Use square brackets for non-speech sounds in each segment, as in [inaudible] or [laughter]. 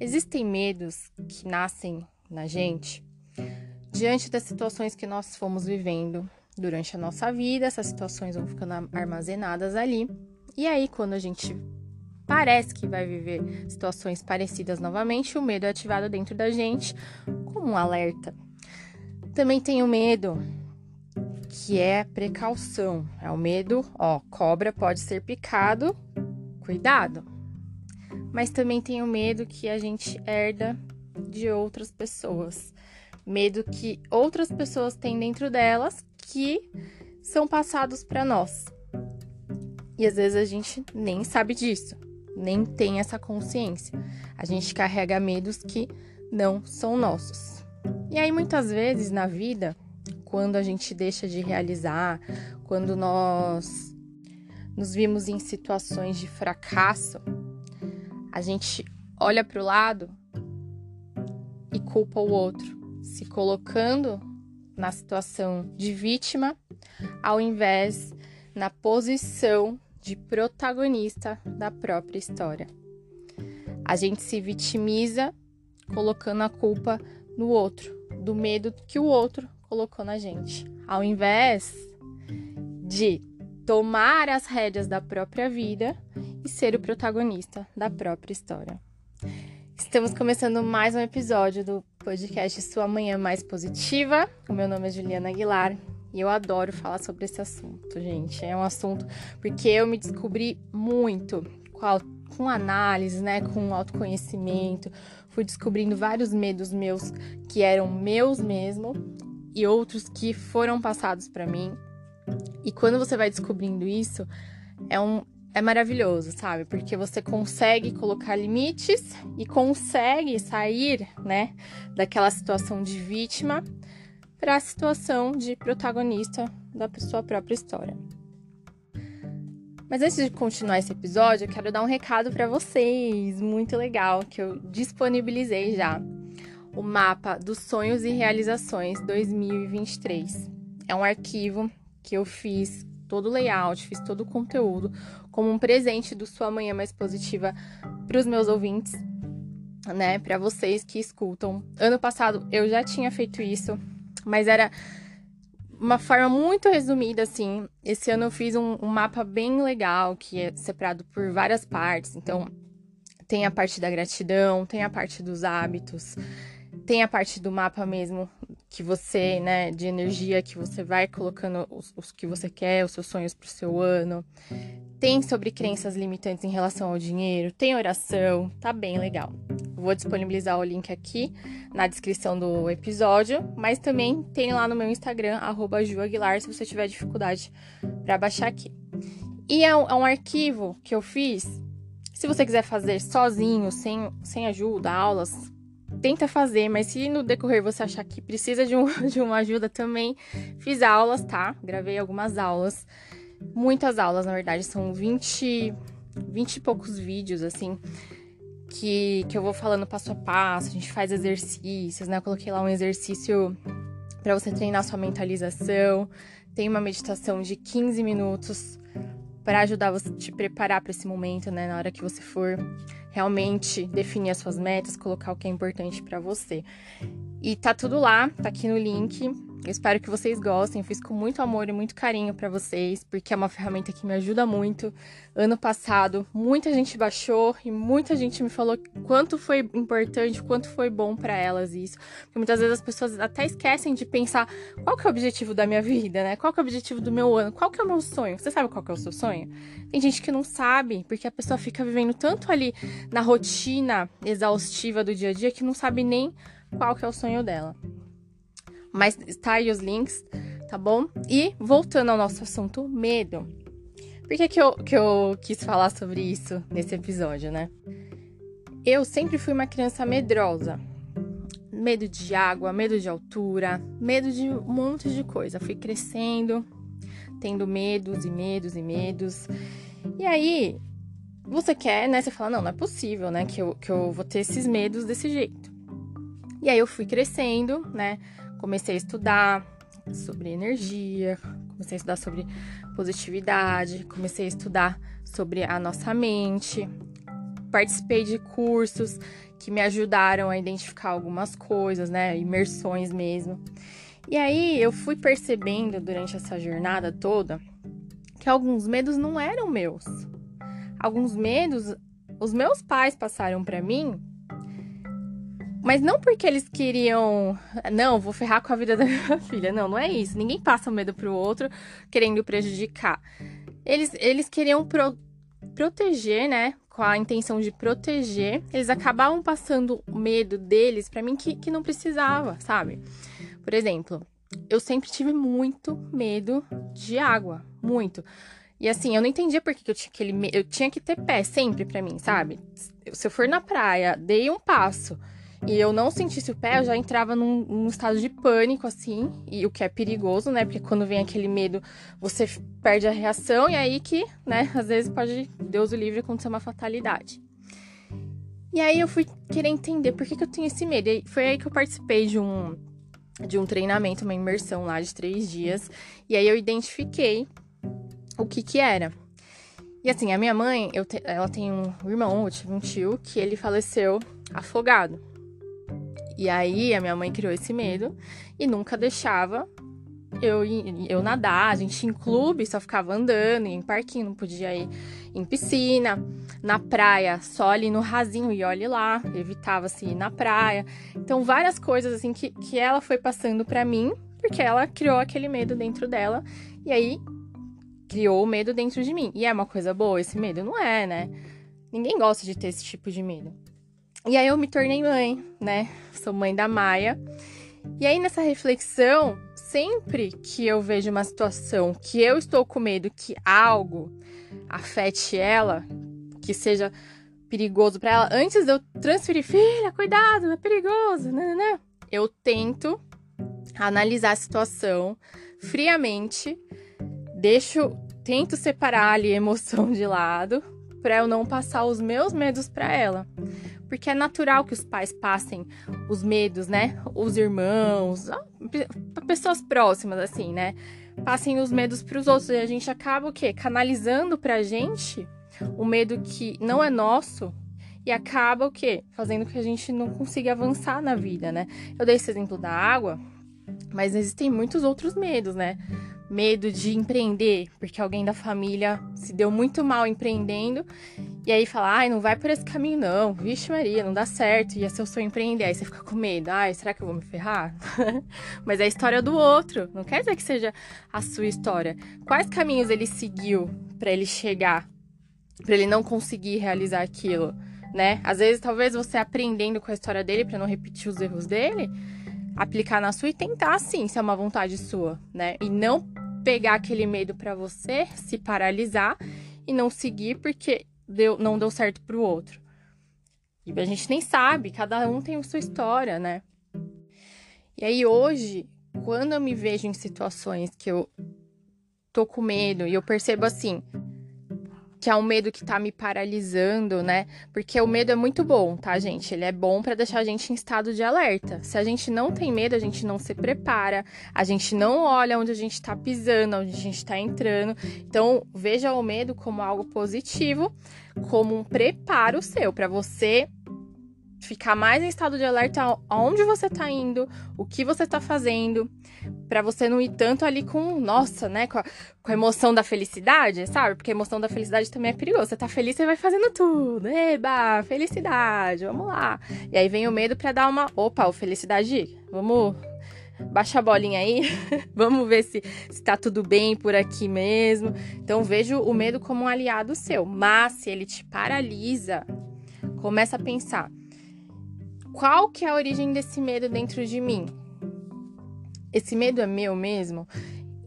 Existem medos que nascem na gente diante das situações que nós fomos vivendo durante a nossa vida, essas situações vão ficando armazenadas ali. E aí, quando a gente parece que vai viver situações parecidas novamente, o medo é ativado dentro da gente como um alerta. Também tem o medo que é precaução. É o medo, ó, cobra pode ser picado, cuidado. Mas também tem o medo que a gente herda de outras pessoas. Medo que outras pessoas têm dentro delas que são passados para nós. E às vezes a gente nem sabe disso, nem tem essa consciência. A gente carrega medos que não são nossos. E aí muitas vezes na vida, quando a gente deixa de realizar, quando nós nos vimos em situações de fracasso, a gente olha para o lado e culpa o outro, se colocando na situação de vítima, ao invés na posição de protagonista da própria história. A gente se vitimiza colocando a culpa no outro, do medo que o outro colocou na gente, ao invés de tomar as rédeas da própria vida e ser o protagonista da própria história. Estamos começando mais um episódio do podcast Sua Manhã Mais Positiva. O meu nome é Juliana Aguilar e eu adoro falar sobre esse assunto, gente. É um assunto porque eu me descobri muito com análise, né, com autoconhecimento. Fui descobrindo vários medos meus que eram meus mesmo e outros que foram passados para mim e quando você vai descobrindo isso, é um é maravilhoso, sabe? Porque você consegue colocar limites e consegue sair, né, daquela situação de vítima para a situação de protagonista da sua própria história. Mas antes de continuar esse episódio, eu quero dar um recado para vocês, muito legal, que eu disponibilizei já. O mapa dos sonhos e realizações 2023. É um arquivo que eu fiz todo o layout, fiz todo o conteúdo como um presente do Sua Manhã Mais Positiva para os meus ouvintes, né? Para vocês que escutam. Ano passado eu já tinha feito isso, mas era uma forma muito resumida, assim. Esse ano eu fiz um, um mapa bem legal, que é separado por várias partes. Então, tem a parte da gratidão, tem a parte dos hábitos, tem a parte do mapa mesmo que você, né, de energia que você vai colocando os, os que você quer, os seus sonhos para o seu ano. Tem sobre crenças limitantes em relação ao dinheiro, tem oração, tá bem legal. Vou disponibilizar o link aqui na descrição do episódio, mas também tem lá no meu Instagram, @juaguilar, se você tiver dificuldade para baixar aqui. E é um, é um arquivo que eu fiz. Se você quiser fazer sozinho, sem, sem ajuda, aulas, tenta fazer, mas se no decorrer você achar que precisa de, um, [laughs] de uma ajuda também, fiz aulas, tá? Gravei algumas aulas, muitas aulas, na verdade, são 20, 20 e poucos vídeos, assim, que, que eu vou falando passo a passo, a gente faz exercícios, né? Eu coloquei lá um exercício para você treinar sua mentalização, tem uma meditação de 15 minutos para ajudar você a te preparar para esse momento, né? Na hora que você for realmente definir as suas metas, colocar o que é importante para você. E tá tudo lá, tá aqui no link. Eu espero que vocês gostem. Fiz com muito amor e muito carinho para vocês, porque é uma ferramenta que me ajuda muito. Ano passado, muita gente baixou e muita gente me falou quanto foi importante, quanto foi bom para elas isso. Porque muitas vezes as pessoas até esquecem de pensar qual que é o objetivo da minha vida, né? Qual que é o objetivo do meu ano? Qual que é o meu sonho? Você sabe qual que é o seu sonho? Tem gente que não sabe, porque a pessoa fica vivendo tanto ali na rotina exaustiva do dia a dia que não sabe nem qual que é o sonho dela. Mas está aí os links, tá bom? E voltando ao nosso assunto, medo. Por que, que, eu, que eu quis falar sobre isso nesse episódio, né? Eu sempre fui uma criança medrosa. Medo de água, medo de altura, medo de um monte de coisa. Fui crescendo, tendo medos e medos e medos. E aí, você quer, né? Você fala, não, não é possível, né? Que eu, que eu vou ter esses medos desse jeito. E aí eu fui crescendo, né? Comecei a estudar sobre energia, comecei a estudar sobre positividade, comecei a estudar sobre a nossa mente, participei de cursos que me ajudaram a identificar algumas coisas, né? Imersões mesmo. E aí eu fui percebendo durante essa jornada toda que alguns medos não eram meus. Alguns medos os meus pais passaram para mim, mas não porque eles queriam, não, vou ferrar com a vida da minha [laughs] filha. Não, não é isso. Ninguém passa o medo pro outro querendo prejudicar. Eles, eles queriam pro, proteger, né? Com a intenção de proteger. Eles acabavam passando o medo deles para mim que, que não precisava, sabe? Por exemplo, eu sempre tive muito medo de água. Muito. E assim, eu não entendia por que eu tinha aquele. Eu tinha que ter pé sempre pra mim, sabe? Se eu for na praia, dei um passo e eu não sentisse o pé, eu já entrava num, num, estado de pânico, assim, e o que é perigoso, né? Porque quando vem aquele medo, você perde a reação, e aí que, né, às vezes pode, Deus o livre, acontecer uma fatalidade. E aí eu fui querer entender por que, que eu tenho esse medo. E foi aí que eu participei de um, de um treinamento, uma imersão lá de três dias, e aí eu identifiquei o que que era. E assim, a minha mãe, te, ela tem um irmão, eu tive um tio, que ele faleceu afogado. E aí a minha mãe criou esse medo e nunca deixava eu, eu nadar. A gente em clube, só ficava andando, em parquinho, não podia ir em piscina. Na praia, só ali no rasinho, e olhe lá, evitava-se ir na praia. Então, várias coisas assim que, que ela foi passando para mim, porque ela criou aquele medo dentro dela. E aí criou o medo dentro de mim. E é uma coisa boa esse medo? Não é, né? Ninguém gosta de ter esse tipo de medo. E aí eu me tornei mãe, né? Sou mãe da Maia. E aí nessa reflexão, sempre que eu vejo uma situação que eu estou com medo que algo afete ela, que seja perigoso para ela, antes de eu transferir, filha, cuidado, é perigoso, né, né, né? Eu tento analisar a situação friamente deixo, tento separar ali a emoção de lado para eu não passar os meus medos para ela. Porque é natural que os pais passem os medos, né? Os irmãos, pessoas próximas assim, né? Passem os medos para os outros e a gente acaba o quê? Canalizando pra gente o medo que não é nosso e acaba o quê? Fazendo que a gente não consiga avançar na vida, né? Eu dei esse exemplo da água, mas existem muitos outros medos, né? Medo de empreender, porque alguém da família se deu muito mal empreendendo, e aí fala, ai, não vai por esse caminho não, vixe Maria, não dá certo, e é seu sonho empreender, aí você fica com medo, ai, será que eu vou me ferrar? [laughs] Mas é a história do outro, não quer dizer que seja a sua história. Quais caminhos ele seguiu para ele chegar, para ele não conseguir realizar aquilo, né? Às vezes, talvez você aprendendo com a história dele para não repetir os erros dele, aplicar na sua e tentar sim, se é uma vontade sua, né? E não pegar aquele medo para você, se paralisar e não seguir porque deu, não deu certo pro outro. E a gente nem sabe, cada um tem a sua história, né? E aí hoje, quando eu me vejo em situações que eu tô com medo e eu percebo assim, que é um medo que tá me paralisando, né? Porque o medo é muito bom, tá, gente? Ele é bom para deixar a gente em estado de alerta. Se a gente não tem medo, a gente não se prepara, a gente não olha onde a gente tá pisando, onde a gente tá entrando. Então, veja o medo como algo positivo, como um preparo seu para você ficar mais em estado de alerta aonde você tá indo, o que você tá fazendo, para você não ir tanto ali com, nossa, né, com a, com a, emoção da felicidade, sabe? Porque a emoção da felicidade também é perigosa. Você tá feliz, você vai fazendo tudo. Eba, felicidade, vamos lá. E aí vem o medo para dar uma, opa, felicidade, vamos baixa a bolinha aí, [laughs] vamos ver se, se tá tudo bem por aqui mesmo. Então vejo o medo como um aliado seu, mas se ele te paralisa, começa a pensar, qual que é a origem desse medo dentro de mim? Esse medo é meu mesmo?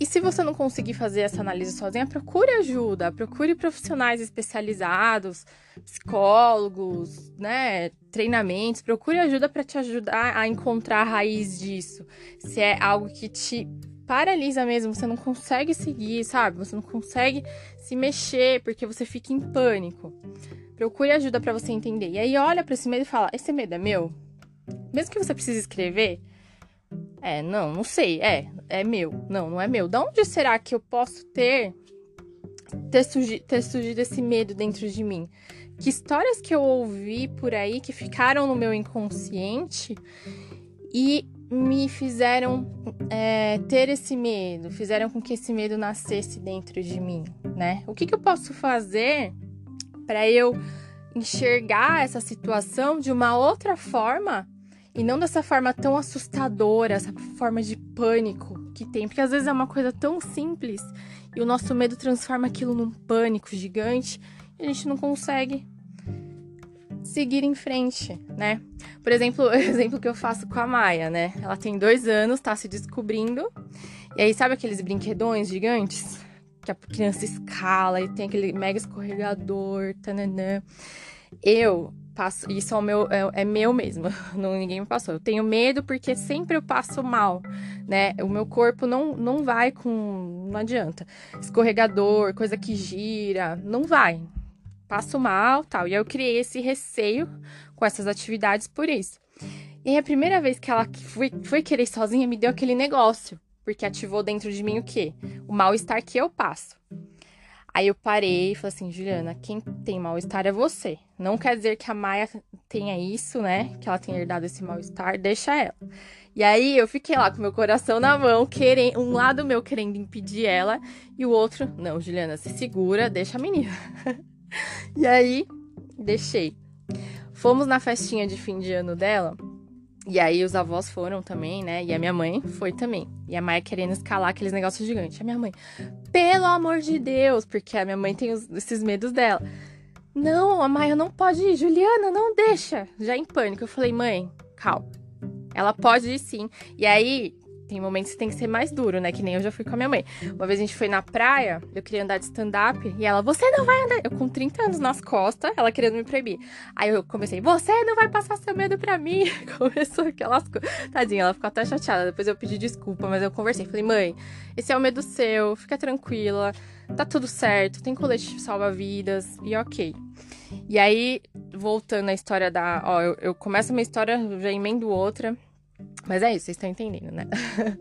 E se você não conseguir fazer essa análise sozinha, procure ajuda, procure profissionais especializados, psicólogos, né, treinamentos, procure ajuda para te ajudar a encontrar a raiz disso. Se é algo que te paralisa mesmo, você não consegue seguir, sabe? Você não consegue se mexer porque você fica em pânico. Procure ajuda para você entender. E aí olha para esse medo e fala: esse medo é meu? Mesmo que você precise escrever, é, não, não sei, é, é meu. Não, não é meu. De onde será que eu posso ter ter, surgi, ter surgido esse medo dentro de mim? Que histórias que eu ouvi por aí que ficaram no meu inconsciente e me fizeram é, ter esse medo, fizeram com que esse medo nascesse dentro de mim, né? O que, que eu posso fazer para eu enxergar essa situação de uma outra forma e não dessa forma tão assustadora, essa forma de pânico que tem, porque às vezes é uma coisa tão simples e o nosso medo transforma aquilo num pânico gigante e a gente não consegue seguir em frente, né? Por exemplo, [laughs] o exemplo que eu faço com a Maia, né? Ela tem dois anos, tá se descobrindo. E aí, sabe aqueles brinquedões gigantes? Que a criança escala e tem aquele mega escorregador, tananã. Eu passo, isso é, meu, é, é, meu mesmo, [laughs] não, ninguém me passou. Eu tenho medo porque sempre eu passo mal, né? O meu corpo não, não vai com. Não adianta. Escorregador, coisa que gira, não vai passo mal, tal. E eu criei esse receio com essas atividades por isso. E a primeira vez que ela foi, foi querer sozinha, me deu aquele negócio, porque ativou dentro de mim o quê? O mal-estar que eu passo. Aí eu parei e falei assim, Juliana, quem tem mal-estar é você. Não quer dizer que a Maia tenha isso, né? Que ela tenha herdado esse mal-estar, deixa ela. E aí eu fiquei lá com meu coração na mão, querendo, um lado meu querendo impedir ela, e o outro, não, Juliana, se segura, deixa a menina. [laughs] e aí, deixei. Fomos na festinha de fim de ano dela. E aí os avós foram também, né? E a minha mãe foi também. E a Maia querendo escalar aqueles negócios gigantes. A minha mãe, pelo amor de Deus, porque a minha mãe tem os, esses medos dela. Não, a Maia não pode ir. Juliana, não deixa. Já em pânico. Eu falei, mãe, calma. Ela pode ir sim. E aí, tem momentos que tem que ser mais duro, né? Que nem eu já fui com a minha mãe. Uma vez a gente foi na praia, eu queria andar de stand-up, e ela, você não vai andar. Eu com 30 anos nas costas, ela querendo me proibir. Aí eu comecei, você não vai passar seu medo pra mim. [laughs] Começou aquelas coisas. Tadinha, ela ficou até chateada. Depois eu pedi desculpa, mas eu conversei. Falei, mãe, esse é o medo seu, fica tranquila, tá tudo certo, tem colete salva-vidas, e ok. E aí, voltando à história da. Ó, eu, eu começo uma história, já emendo outra. Mas é isso, vocês estão entendendo, né?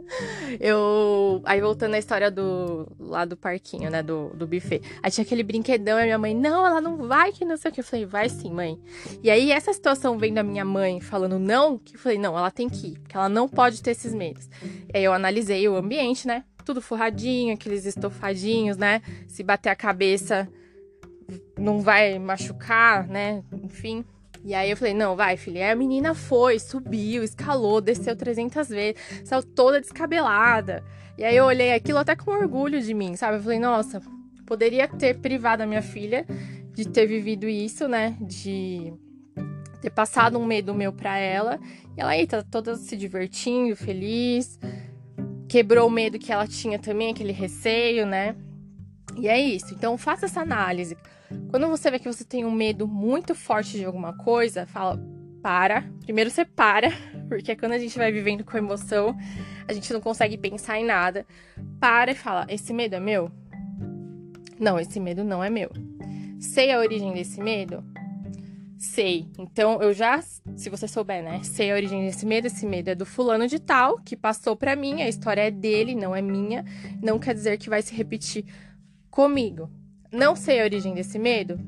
[laughs] eu. Aí voltando à história do. lá do parquinho, né? Do, do buffet. Aí tinha aquele brinquedão e a minha mãe, não, ela não vai, que não sei o que. Eu falei, vai sim, mãe. E aí, essa situação vendo a minha mãe falando não, que eu falei, não, ela tem que ir, porque ela não pode ter esses medos. E aí eu analisei o ambiente, né? Tudo forradinho, aqueles estofadinhos, né? Se bater a cabeça, não vai machucar, né? Enfim. E aí eu falei, não, vai, filha. E a menina foi, subiu, escalou, desceu 300 vezes, saiu toda descabelada. E aí eu olhei aquilo até com orgulho de mim, sabe? Eu falei, nossa, poderia ter privado a minha filha de ter vivido isso, né? De ter passado um medo meu pra ela. E ela aí tá toda se divertindo, feliz. Quebrou o medo que ela tinha também, aquele receio, né? E é isso. Então faça essa análise. Quando você vê que você tem um medo muito forte de alguma coisa, fala, para. Primeiro você para, [laughs] porque quando a gente vai vivendo com emoção, a gente não consegue pensar em nada. Para e fala: esse medo é meu? Não, esse medo não é meu. Sei a origem desse medo? Sei. Então eu já, se você souber, né? Sei a origem desse medo. Esse medo é do fulano de tal que passou para mim. A história é dele, não é minha. Não quer dizer que vai se repetir comigo. Não sei a origem desse medo?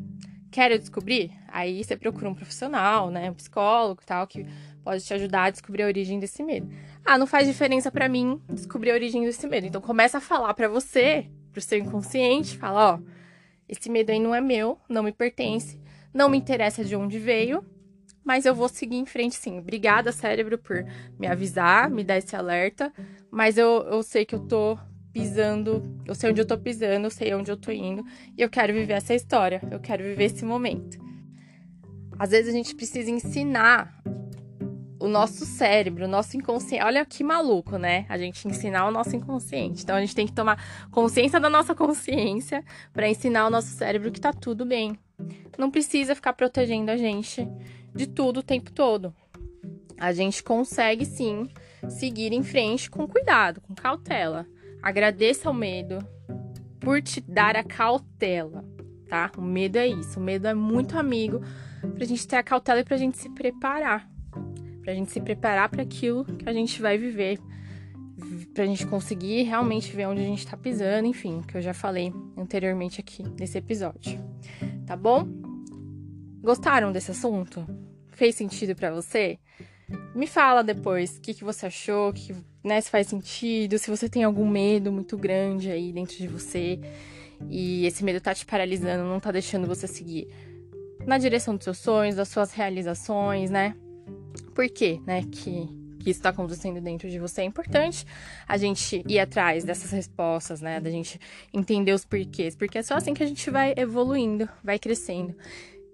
Quero descobrir? Aí você procura um profissional, né? Um psicólogo e tal, que pode te ajudar a descobrir a origem desse medo. Ah, não faz diferença para mim descobrir a origem desse medo. Então começa a falar para você, pro seu inconsciente, fala, ó, esse medo aí não é meu, não me pertence, não me interessa de onde veio, mas eu vou seguir em frente sim. Obrigada, cérebro, por me avisar, me dar esse alerta, mas eu, eu sei que eu tô pisando, eu sei onde eu tô pisando, eu sei onde eu tô indo, e eu quero viver essa história, eu quero viver esse momento. Às vezes a gente precisa ensinar o nosso cérebro, o nosso inconsciente. Olha que maluco, né? A gente ensinar o nosso inconsciente. Então a gente tem que tomar consciência da nossa consciência para ensinar o nosso cérebro que tá tudo bem. Não precisa ficar protegendo a gente de tudo o tempo todo. A gente consegue sim seguir em frente com cuidado, com cautela. Agradeça ao medo por te dar a cautela, tá? O medo é isso. O medo é muito amigo pra gente ter a cautela e pra gente se preparar. Pra gente se preparar para aquilo que a gente vai viver. Pra gente conseguir realmente ver onde a gente tá pisando, enfim, que eu já falei anteriormente aqui nesse episódio. Tá bom? Gostaram desse assunto? Fez sentido para você? Me fala depois o que, que você achou, que, né, se faz sentido, se você tem algum medo muito grande aí dentro de você e esse medo tá te paralisando, não tá deixando você seguir na direção dos seus sonhos, das suas realizações, né? Por quê, né, que, que isso está acontecendo dentro de você? É importante a gente ir atrás dessas respostas, né? Da gente entender os porquês, porque é só assim que a gente vai evoluindo, vai crescendo.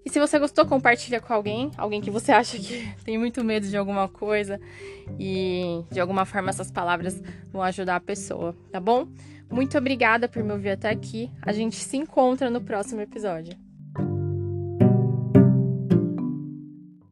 E se você gostou, compartilha com alguém, alguém que você acha que [laughs] tem muito medo de alguma coisa e de alguma forma essas palavras vão ajudar a pessoa, tá bom? Muito obrigada por me ouvir até aqui. A gente se encontra no próximo episódio.